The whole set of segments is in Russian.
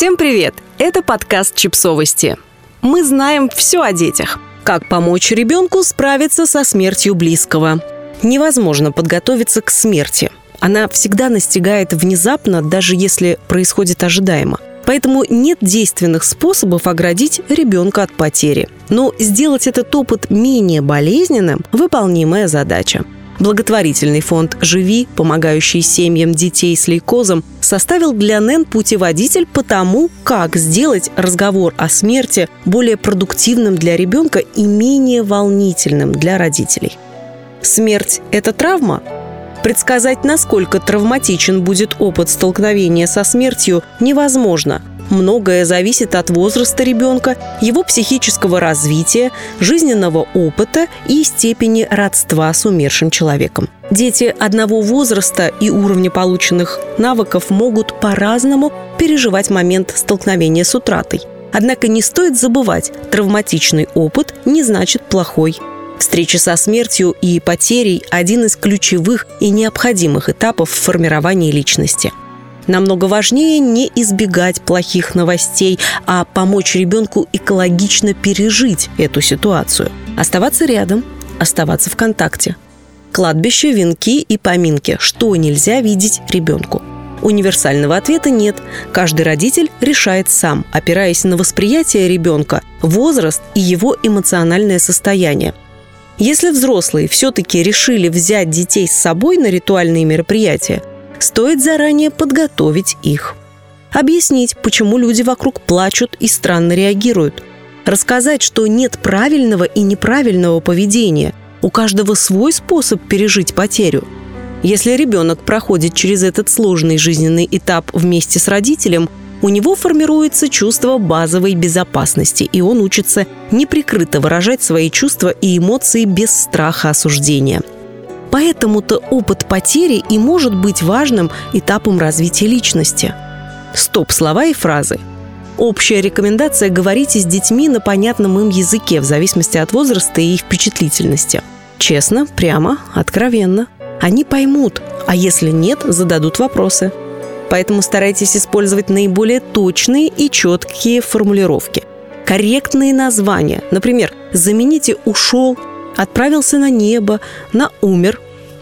Всем привет! Это подкаст «Чипсовости». Мы знаем все о детях. Как помочь ребенку справиться со смертью близкого. Невозможно подготовиться к смерти. Она всегда настигает внезапно, даже если происходит ожидаемо. Поэтому нет действенных способов оградить ребенка от потери. Но сделать этот опыт менее болезненным – выполнимая задача. Благотворительный фонд «Живи», помогающий семьям детей с лейкозом, составил для НЭН путеводитель по тому, как сделать разговор о смерти более продуктивным для ребенка и менее волнительным для родителей. Смерть – это травма? Предсказать, насколько травматичен будет опыт столкновения со смертью, невозможно. Многое зависит от возраста ребенка, его психического развития, жизненного опыта и степени родства с умершим человеком. Дети одного возраста и уровня полученных навыков могут по-разному переживать момент столкновения с утратой. Однако не стоит забывать, травматичный опыт не значит плохой. Встреча со смертью и потерей – один из ключевых и необходимых этапов формирования личности – Намного важнее не избегать плохих новостей, а помочь ребенку экологично пережить эту ситуацию. Оставаться рядом, оставаться в контакте. Кладбище, венки и поминки. Что нельзя видеть ребенку? Универсального ответа нет. Каждый родитель решает сам, опираясь на восприятие ребенка, возраст и его эмоциональное состояние. Если взрослые все-таки решили взять детей с собой на ритуальные мероприятия, стоит заранее подготовить их. Объяснить, почему люди вокруг плачут и странно реагируют. Рассказать, что нет правильного и неправильного поведения. У каждого свой способ пережить потерю. Если ребенок проходит через этот сложный жизненный этап вместе с родителем, у него формируется чувство базовой безопасности, и он учится неприкрыто выражать свои чувства и эмоции без страха осуждения – Поэтому-то опыт потери и может быть важным этапом развития личности. Стоп слова и фразы. Общая рекомендация – говорите с детьми на понятном им языке в зависимости от возраста и впечатлительности. Честно, прямо, откровенно. Они поймут, а если нет, зададут вопросы. Поэтому старайтесь использовать наиболее точные и четкие формулировки. Корректные названия. Например, замените «ушел» отправился на небо, на умер,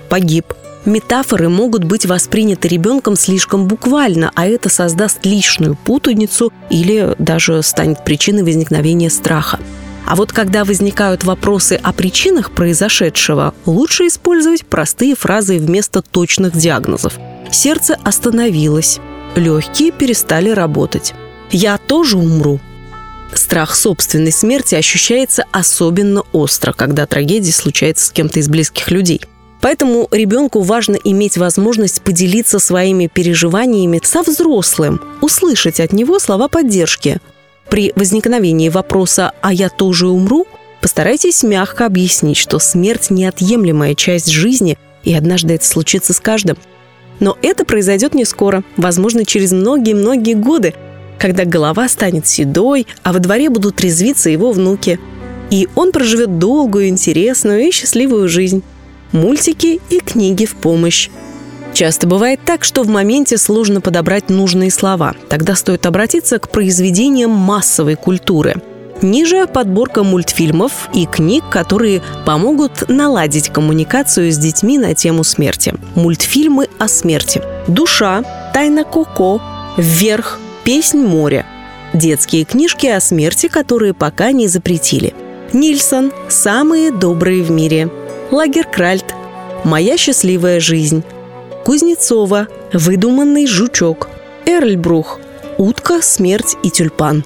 погиб. Метафоры могут быть восприняты ребенком слишком буквально, а это создаст лишнюю путаницу или даже станет причиной возникновения страха. А вот когда возникают вопросы о причинах произошедшего, лучше использовать простые фразы вместо точных диагнозов. Сердце остановилось, легкие перестали работать. «Я тоже умру», Страх собственной смерти ощущается особенно остро, когда трагедия случается с кем-то из близких людей. Поэтому ребенку важно иметь возможность поделиться своими переживаниями со взрослым, услышать от него слова поддержки. При возникновении вопроса «а я тоже умру?» постарайтесь мягко объяснить, что смерть – неотъемлемая часть жизни, и однажды это случится с каждым. Но это произойдет не скоро, возможно, через многие-многие годы – когда голова станет седой, а во дворе будут резвиться его внуки. И он проживет долгую, интересную и счастливую жизнь. Мультики и книги в помощь. Часто бывает так, что в моменте сложно подобрать нужные слова. Тогда стоит обратиться к произведениям массовой культуры. Ниже подборка мультфильмов и книг, которые помогут наладить коммуникацию с детьми на тему смерти. Мультфильмы о смерти. «Душа», «Тайна Коко», «Вверх», «Песнь моря». Детские книжки о смерти, которые пока не запретили. Нильсон «Самые добрые в мире». Лагеркральт «Моя счастливая жизнь». Кузнецова «Выдуманный жучок». Эрльбрух «Утка, смерть и тюльпан».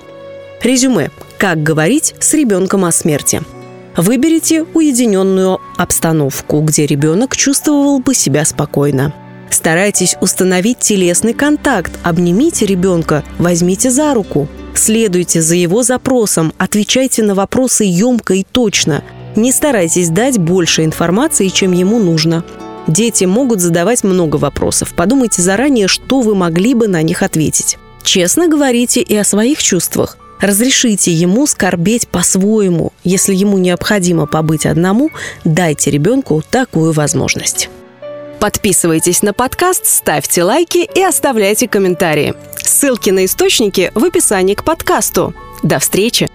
Резюме. Как говорить с ребенком о смерти? Выберите уединенную обстановку, где ребенок чувствовал бы себя спокойно. Старайтесь установить телесный контакт, обнимите ребенка, возьмите за руку. Следуйте за его запросом, отвечайте на вопросы емко и точно. Не старайтесь дать больше информации, чем ему нужно. Дети могут задавать много вопросов. Подумайте заранее, что вы могли бы на них ответить. Честно говорите и о своих чувствах. Разрешите ему скорбеть по-своему. Если ему необходимо побыть одному, дайте ребенку такую возможность. Подписывайтесь на подкаст, ставьте лайки и оставляйте комментарии. Ссылки на источники в описании к подкасту. До встречи!